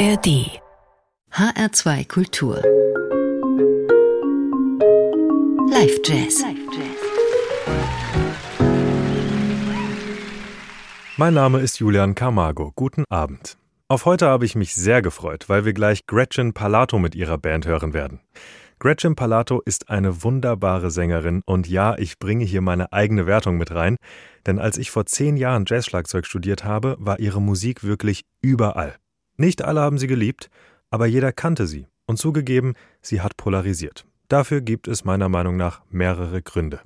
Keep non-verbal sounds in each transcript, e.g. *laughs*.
ARD HR2 Kultur Live Jazz Mein Name ist Julian Camargo. Guten Abend. Auf heute habe ich mich sehr gefreut, weil wir gleich Gretchen Palato mit ihrer Band hören werden. Gretchen Palato ist eine wunderbare Sängerin und ja, ich bringe hier meine eigene Wertung mit rein, denn als ich vor zehn Jahren Jazzschlagzeug studiert habe, war ihre Musik wirklich überall. Nicht alle haben sie geliebt, aber jeder kannte sie und zugegeben, sie hat polarisiert. Dafür gibt es meiner Meinung nach mehrere Gründe.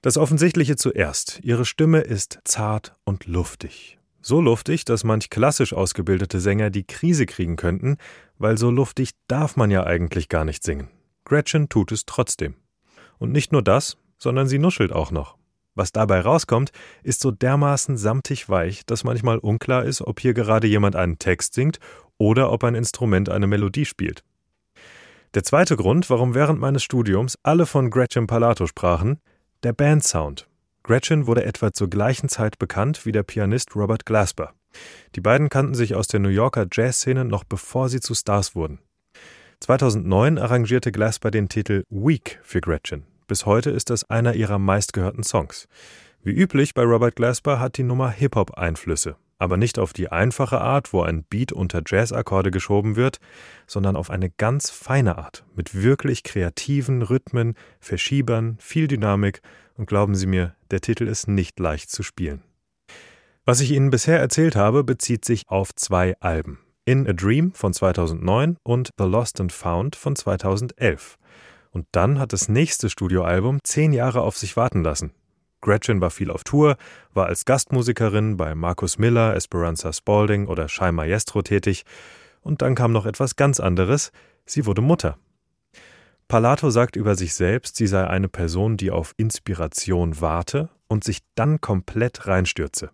Das Offensichtliche zuerst. Ihre Stimme ist zart und luftig. So luftig, dass manch klassisch ausgebildete Sänger die Krise kriegen könnten, weil so luftig darf man ja eigentlich gar nicht singen. Gretchen tut es trotzdem. Und nicht nur das, sondern sie nuschelt auch noch. Was dabei rauskommt, ist so dermaßen samtig weich, dass manchmal unklar ist, ob hier gerade jemand einen Text singt oder ob ein Instrument eine Melodie spielt. Der zweite Grund, warum während meines Studiums alle von Gretchen Palato sprachen, der Bandsound. Gretchen wurde etwa zur gleichen Zeit bekannt wie der Pianist Robert Glasper. Die beiden kannten sich aus der New Yorker Jazzszene noch bevor sie zu Stars wurden. 2009 arrangierte Glasper den Titel Weak für Gretchen. Bis heute ist das einer ihrer meistgehörten Songs. Wie üblich bei Robert Glasper hat die Nummer Hip-Hop-Einflüsse, aber nicht auf die einfache Art, wo ein Beat unter Jazz-Akkorde geschoben wird, sondern auf eine ganz feine Art, mit wirklich kreativen Rhythmen, Verschiebern, viel Dynamik und glauben Sie mir, der Titel ist nicht leicht zu spielen. Was ich Ihnen bisher erzählt habe, bezieht sich auf zwei Alben. In a Dream von 2009 und The Lost and Found von 2011. Und dann hat das nächste Studioalbum zehn Jahre auf sich warten lassen. Gretchen war viel auf Tour, war als Gastmusikerin bei Markus Miller, Esperanza Spalding oder Shai Maestro tätig. Und dann kam noch etwas ganz anderes. Sie wurde Mutter. Palato sagt über sich selbst, sie sei eine Person, die auf Inspiration warte und sich dann komplett reinstürze.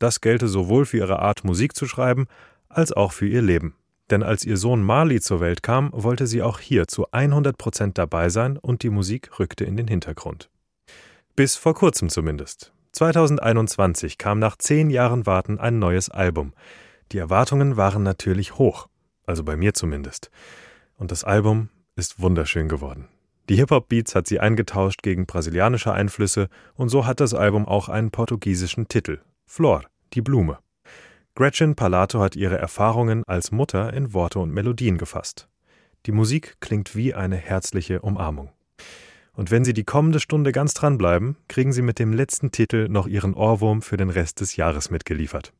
Das gelte sowohl für ihre Art, Musik zu schreiben, als auch für ihr Leben. Denn als ihr Sohn Marley zur Welt kam, wollte sie auch hier zu 100 Prozent dabei sein und die Musik rückte in den Hintergrund. Bis vor kurzem zumindest. 2021 kam nach zehn Jahren Warten ein neues Album. Die Erwartungen waren natürlich hoch, also bei mir zumindest. Und das Album ist wunderschön geworden. Die Hip-Hop-Beats hat sie eingetauscht gegen brasilianische Einflüsse und so hat das Album auch einen portugiesischen Titel, Flor, die Blume. Gretchen Palato hat ihre Erfahrungen als Mutter in Worte und Melodien gefasst. Die Musik klingt wie eine herzliche Umarmung. Und wenn Sie die kommende Stunde ganz dranbleiben, kriegen Sie mit dem letzten Titel noch Ihren Ohrwurm für den Rest des Jahres mitgeliefert.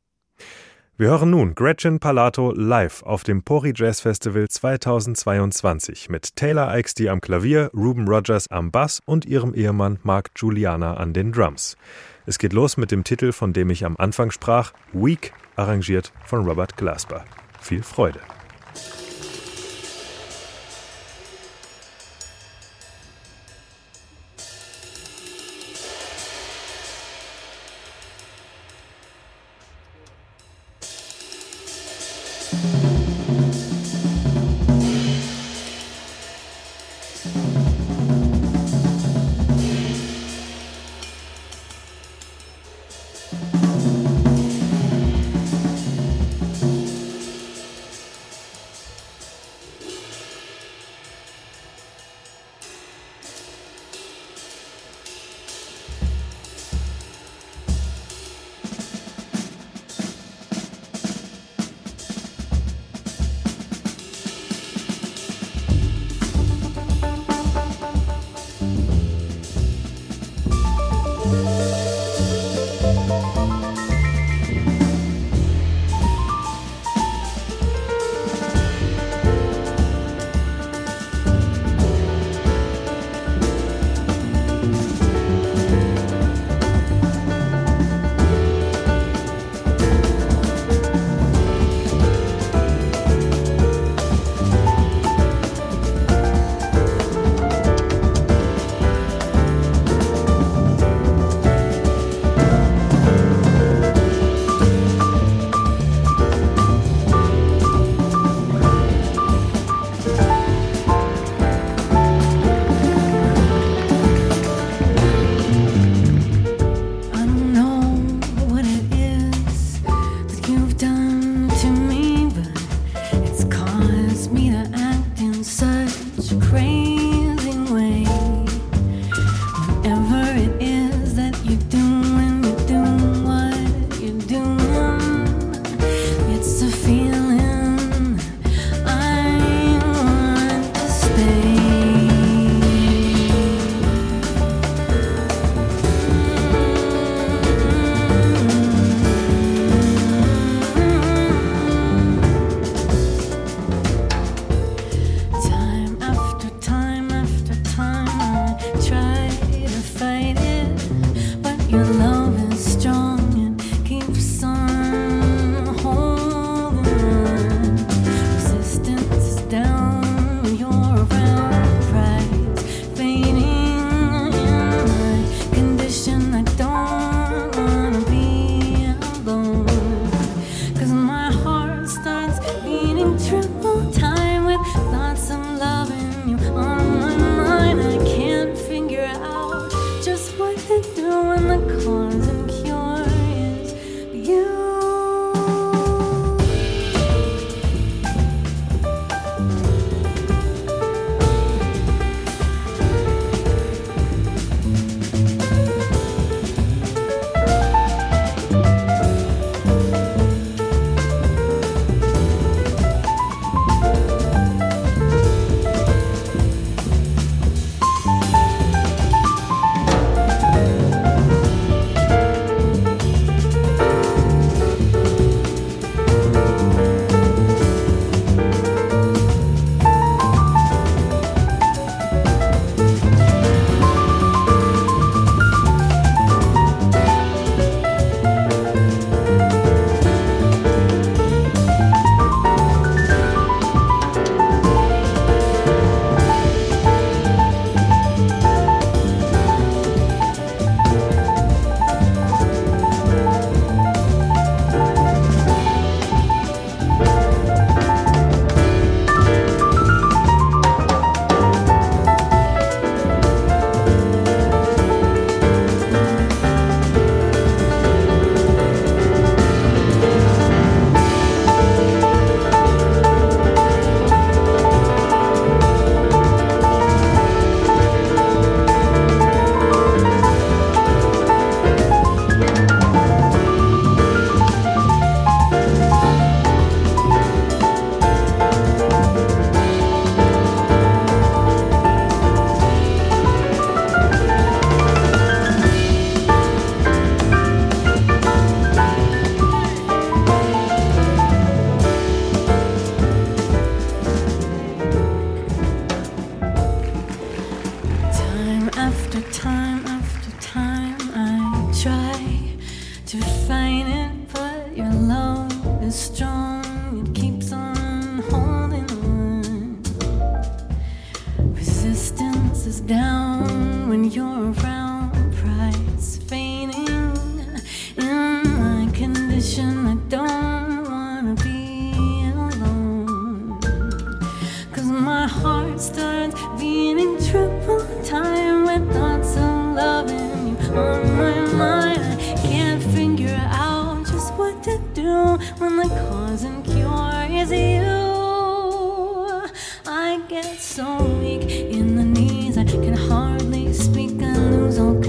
Wir hören nun Gretchen Palato live auf dem Pori Jazz Festival 2022 mit Taylor Ixty am Klavier, Ruben Rogers am Bass und ihrem Ehemann Mark Juliana an den Drums. Es geht los mit dem Titel, von dem ich am Anfang sprach, Week, arrangiert von Robert Glasper. Viel Freude! my mind. Can't figure out just what to do when the cause and cure is you. I get so weak in the knees, I can hardly speak. I lose all.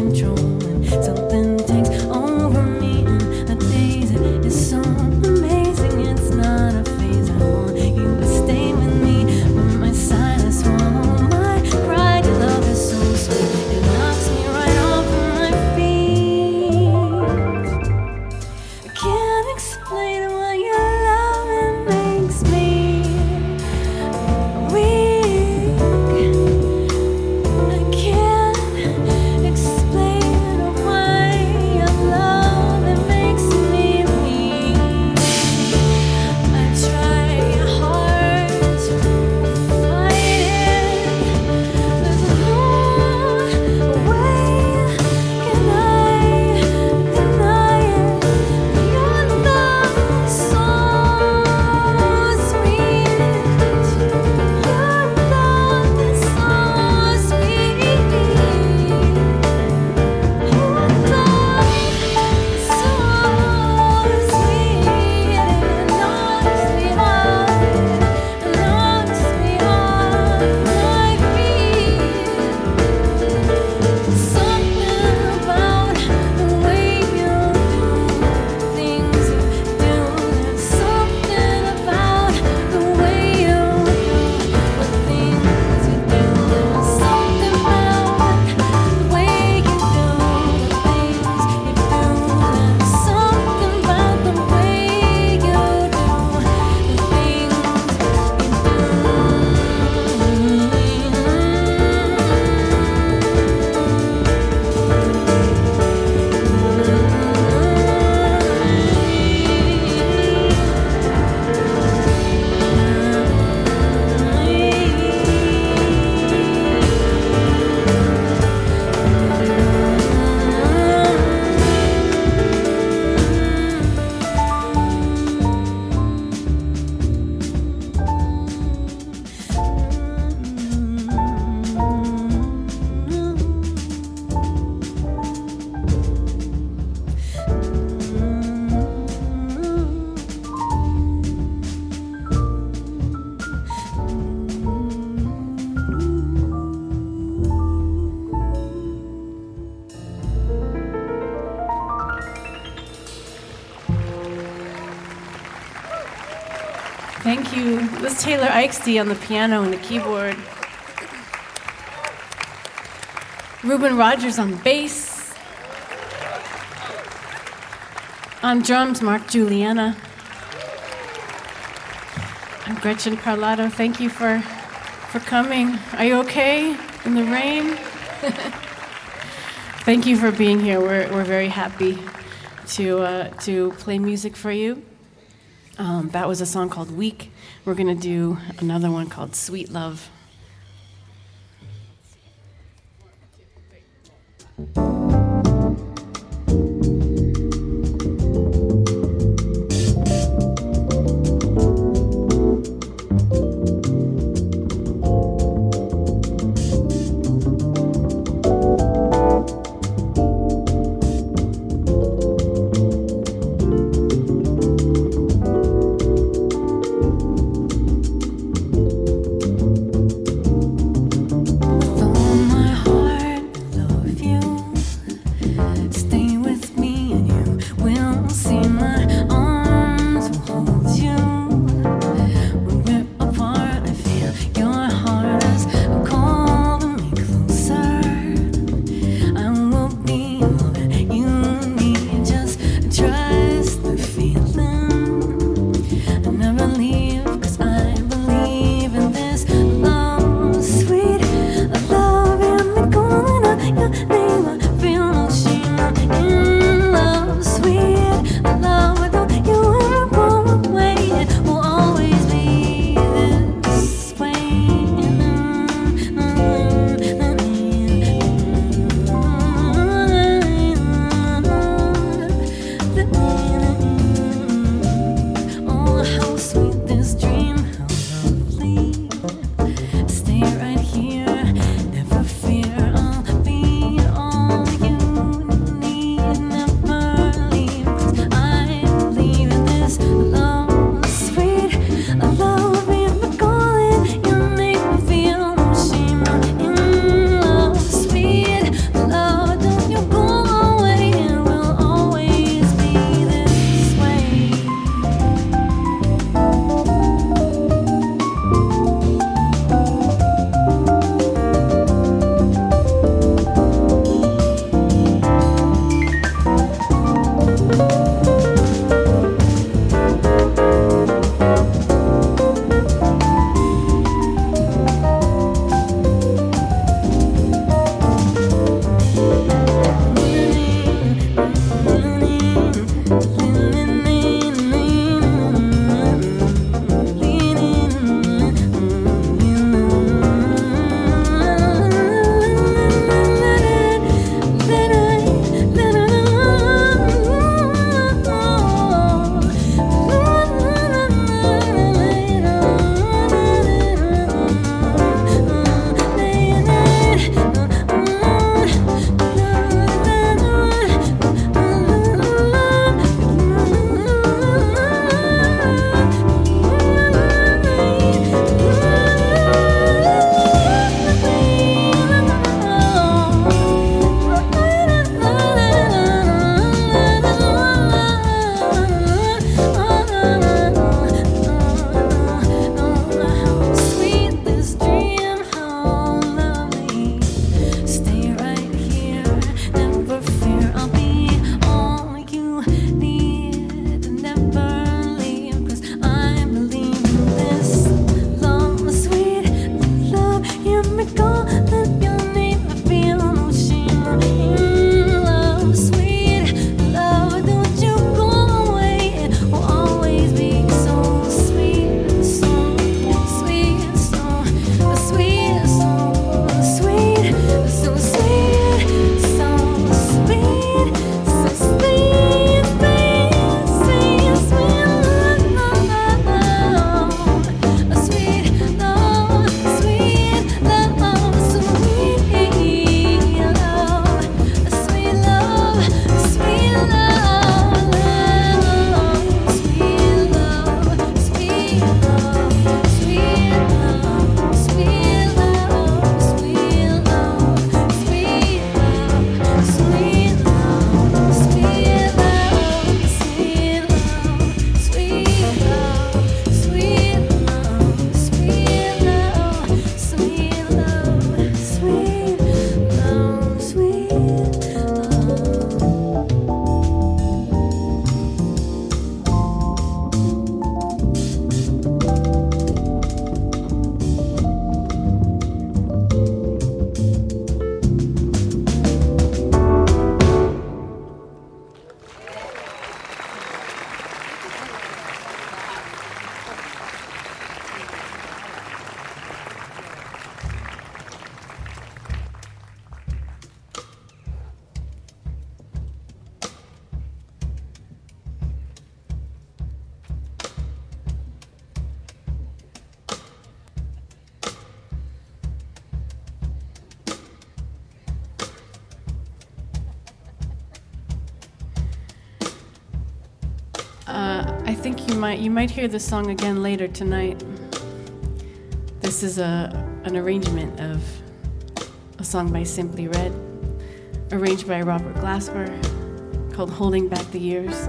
Rusty on the piano and the keyboard, Ruben Rogers on bass, on drums, Mark Juliana. I'm Gretchen Parlato. Thank you for, for coming. Are you okay in the rain? *laughs* Thank you for being here. We're, we're very happy to, uh, to play music for you. Um, that was a song called Weak. We're going to do another one called Sweet Love. Think you might you might hear this song again later tonight. This is a an arrangement of a song by Simply Red, arranged by Robert Glasper, called "Holding Back the Years."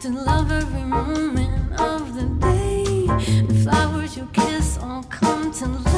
to love every moment of the day. The flowers you kiss all come to life.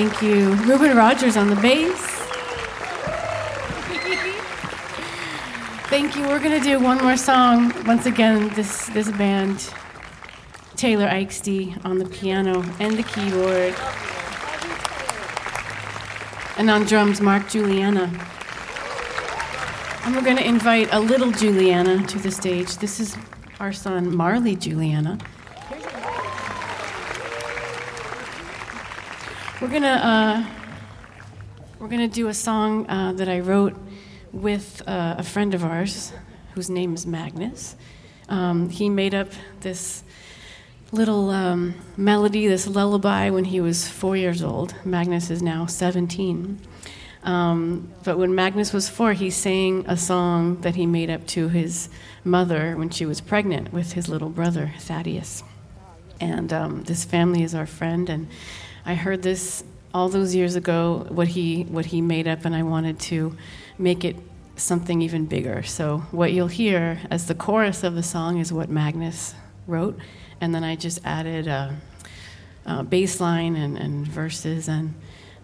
Thank you. Ruben Rogers on the bass. Thank you. We're going to do one more song. Once again, this, this band, Taylor Eichste on the piano and the keyboard. And on drums, Mark Juliana. And we're going to invite a little Juliana to the stage. This is our son, Marley Juliana. Gonna uh, we're gonna do a song uh, that I wrote with uh, a friend of ours whose name is Magnus. Um, he made up this little um, melody, this lullaby, when he was four years old. Magnus is now 17. Um, but when Magnus was four, he sang a song that he made up to his mother when she was pregnant with his little brother, Thaddeus. And um, this family is our friend, and I heard this all those years ago, what he, what he made up, and I wanted to make it something even bigger. So, what you'll hear as the chorus of the song is what Magnus wrote, and then I just added a, a bass line and, and verses, and,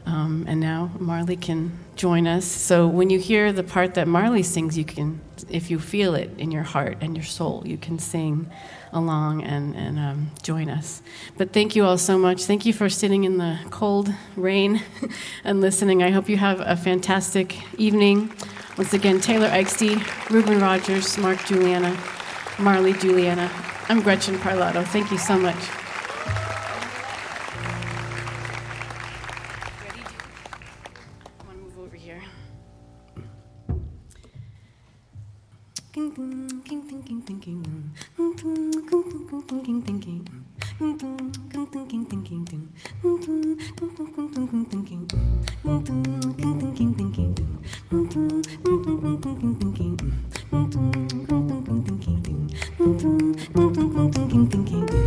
um, and now Marley can join us. So, when you hear the part that Marley sings, you can, if you feel it in your heart and your soul, you can sing along and, and um, join us. But thank you all so much. Thank you for sitting in the cold rain *laughs* and listening. I hope you have a fantastic evening. Once again, Taylor Eichste, Ruben Rogers, Mark Juliana, Marley Juliana. I'm Gretchen Parlato. Thank you so much. thinking. thinking thinking thinking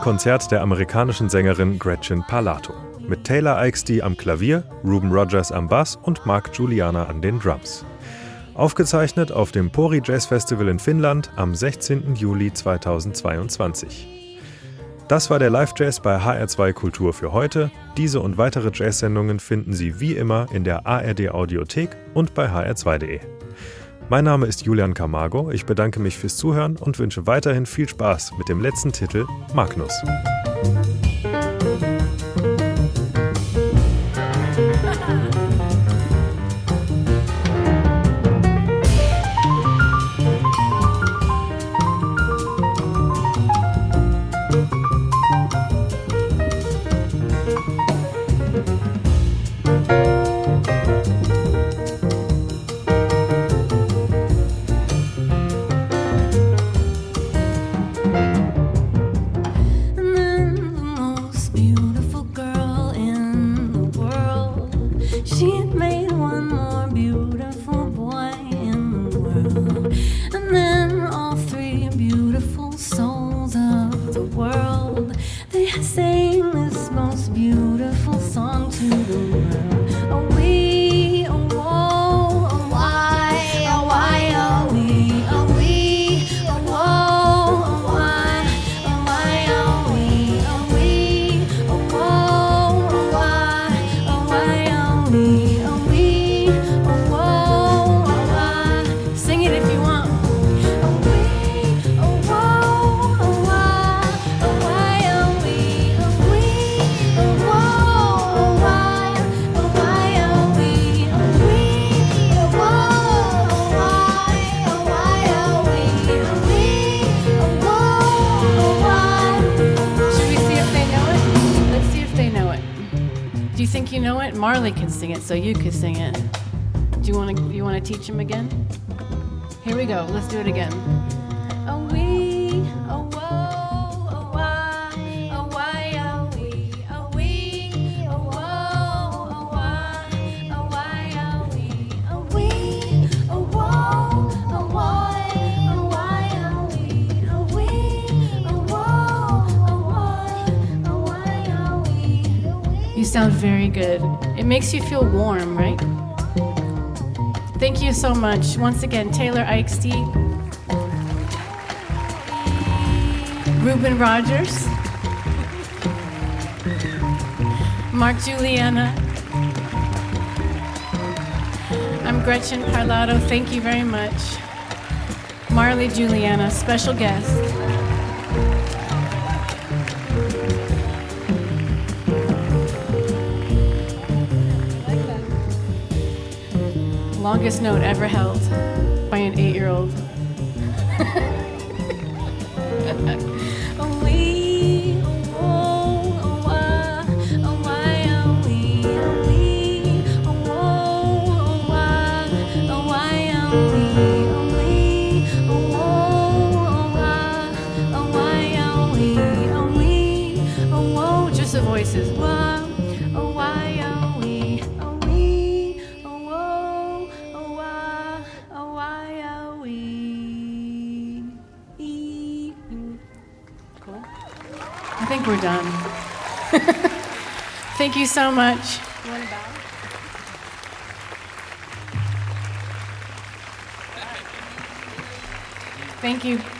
ein Konzert der amerikanischen Sängerin Gretchen Palato. Mit Taylor Eichstie am Klavier, Ruben Rogers am Bass und Mark Juliana an den Drums. Aufgezeichnet auf dem Pori Jazz Festival in Finnland am 16. Juli 2022. Das war der Live-Jazz bei HR2 Kultur für heute. Diese und weitere Jazz-Sendungen finden Sie wie immer in der ARD-Audiothek und bei hr2.de. Mein Name ist Julian Camargo. Ich bedanke mich fürs Zuhören und wünsche weiterhin viel Spaß mit dem letzten Titel Magnus. makes you feel warm, right? Thank you so much. Once again, Taylor Eichsteed, Ruben Rogers, Mark Juliana. I'm Gretchen Parlato. Thank you very much. Marley Juliana, special guest. longest note ever held by an eight year old. *laughs* you so much. Thank you.